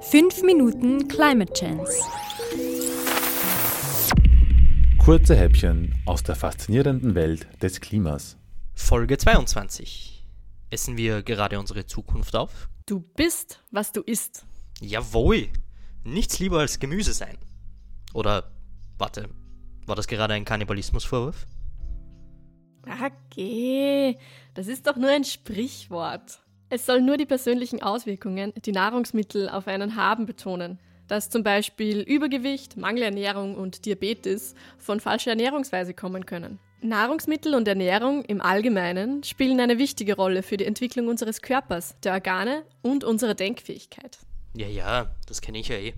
5 Minuten Climate Chance. Kurze Häppchen aus der faszinierenden Welt des Klimas. Folge 22. Essen wir gerade unsere Zukunft auf? Du bist, was du isst. Jawohl. Nichts lieber als Gemüse sein. Oder, warte, war das gerade ein Kannibalismusvorwurf? Okay, das ist doch nur ein Sprichwort. Es soll nur die persönlichen Auswirkungen, die Nahrungsmittel auf einen haben, betonen. Dass zum Beispiel Übergewicht, Mangelernährung und Diabetes von falscher Ernährungsweise kommen können. Nahrungsmittel und Ernährung im Allgemeinen spielen eine wichtige Rolle für die Entwicklung unseres Körpers, der Organe und unserer Denkfähigkeit. Ja, ja, das kenne ich ja eh.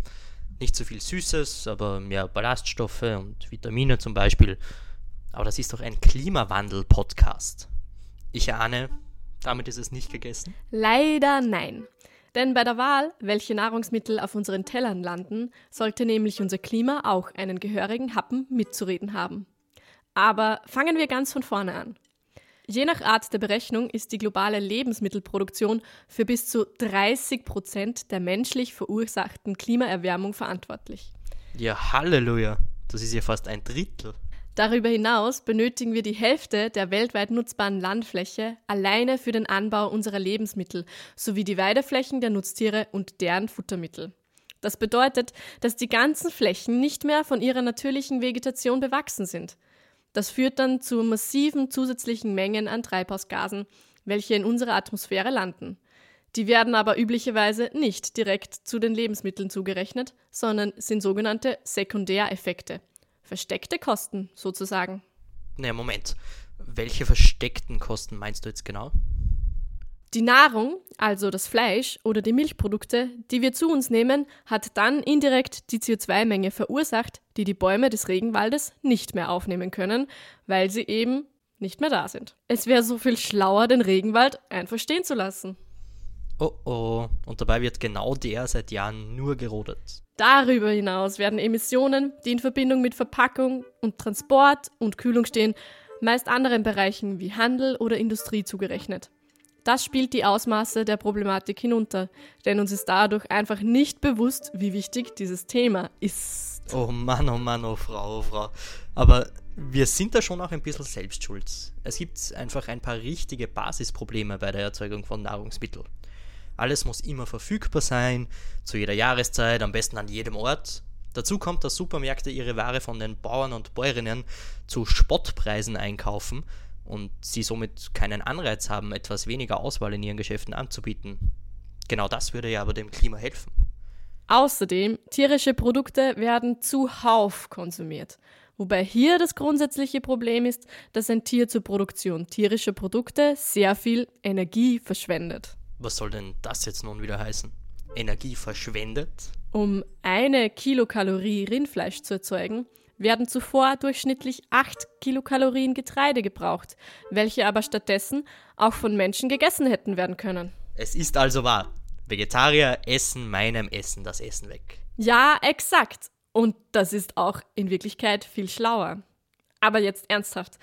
Nicht so viel Süßes, aber mehr Ballaststoffe und Vitamine zum Beispiel. Aber das ist doch ein Klimawandel-Podcast. Ich ahne, damit ist es nicht gegessen? Leider nein. Denn bei der Wahl, welche Nahrungsmittel auf unseren Tellern landen, sollte nämlich unser Klima auch einen gehörigen Happen mitzureden haben. Aber fangen wir ganz von vorne an. Je nach Art der Berechnung ist die globale Lebensmittelproduktion für bis zu 30 Prozent der menschlich verursachten Klimaerwärmung verantwortlich. Ja, Halleluja. Das ist ja fast ein Drittel. Darüber hinaus benötigen wir die Hälfte der weltweit nutzbaren Landfläche alleine für den Anbau unserer Lebensmittel sowie die Weideflächen der Nutztiere und deren Futtermittel. Das bedeutet, dass die ganzen Flächen nicht mehr von ihrer natürlichen Vegetation bewachsen sind. Das führt dann zu massiven zusätzlichen Mengen an Treibhausgasen, welche in unserer Atmosphäre landen. Die werden aber üblicherweise nicht direkt zu den Lebensmitteln zugerechnet, sondern sind sogenannte Sekundäreffekte. Versteckte Kosten sozusagen. Naja, Moment. Welche versteckten Kosten meinst du jetzt genau? Die Nahrung, also das Fleisch oder die Milchprodukte, die wir zu uns nehmen, hat dann indirekt die CO2-Menge verursacht, die die Bäume des Regenwaldes nicht mehr aufnehmen können, weil sie eben nicht mehr da sind. Es wäre so viel schlauer, den Regenwald einfach stehen zu lassen. Oh oh, und dabei wird genau der seit Jahren nur gerodet. Darüber hinaus werden Emissionen, die in Verbindung mit Verpackung und Transport und Kühlung stehen, meist anderen Bereichen wie Handel oder Industrie zugerechnet. Das spielt die Ausmaße der Problematik hinunter, denn uns ist dadurch einfach nicht bewusst, wie wichtig dieses Thema ist. Oh Mann, oh Mann, oh Frau, oh Frau. Aber wir sind da schon auch ein bisschen selbst schuld. Es gibt einfach ein paar richtige Basisprobleme bei der Erzeugung von Nahrungsmitteln. Alles muss immer verfügbar sein, zu jeder Jahreszeit, am besten an jedem Ort. Dazu kommt, dass Supermärkte ihre Ware von den Bauern und Bäuerinnen zu Spottpreisen einkaufen und sie somit keinen Anreiz haben, etwas weniger Auswahl in ihren Geschäften anzubieten. Genau das würde ja aber dem Klima helfen. Außerdem, tierische Produkte werden zuhauf konsumiert. Wobei hier das grundsätzliche Problem ist, dass ein Tier zur Produktion tierischer Produkte sehr viel Energie verschwendet. Was soll denn das jetzt nun wieder heißen? Energie verschwendet? Um eine Kilokalorie Rindfleisch zu erzeugen, werden zuvor durchschnittlich 8 Kilokalorien Getreide gebraucht, welche aber stattdessen auch von Menschen gegessen hätten werden können. Es ist also wahr. Vegetarier essen meinem Essen das Essen weg. Ja, exakt. Und das ist auch in Wirklichkeit viel schlauer. Aber jetzt ernsthaft.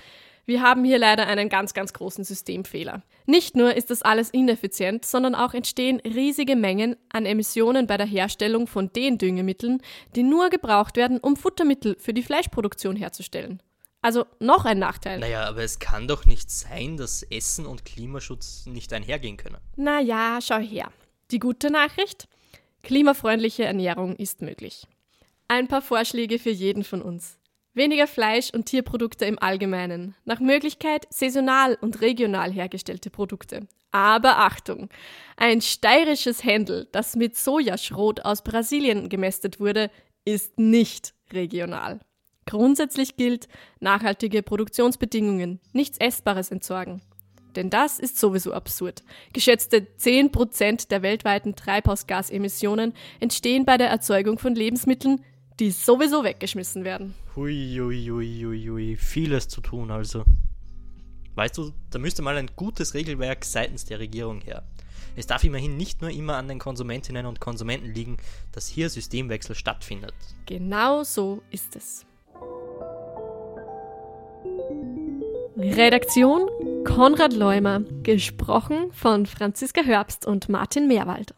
Wir haben hier leider einen ganz, ganz großen Systemfehler. Nicht nur ist das alles ineffizient, sondern auch entstehen riesige Mengen an Emissionen bei der Herstellung von den Düngemitteln, die nur gebraucht werden, um Futtermittel für die Fleischproduktion herzustellen. Also noch ein Nachteil. Naja, aber es kann doch nicht sein, dass Essen und Klimaschutz nicht einhergehen können. Naja, schau her. Die gute Nachricht? Klimafreundliche Ernährung ist möglich. Ein paar Vorschläge für jeden von uns. Weniger Fleisch und Tierprodukte im Allgemeinen. Nach Möglichkeit saisonal und regional hergestellte Produkte. Aber Achtung! Ein steirisches Händel, das mit Sojaschrot aus Brasilien gemästet wurde, ist nicht regional. Grundsätzlich gilt, nachhaltige Produktionsbedingungen, nichts Essbares entsorgen. Denn das ist sowieso absurd. Geschätzte 10% der weltweiten Treibhausgasemissionen entstehen bei der Erzeugung von Lebensmitteln, die sowieso weggeschmissen werden. Hui, hui, hui, hui, hui. Vieles zu tun also. Weißt du, da müsste mal ein gutes Regelwerk seitens der Regierung her. Es darf immerhin nicht nur immer an den Konsumentinnen und Konsumenten liegen, dass hier Systemwechsel stattfindet. Genau so ist es. Redaktion Konrad Leumer, gesprochen von Franziska Herbst und Martin Meerwald.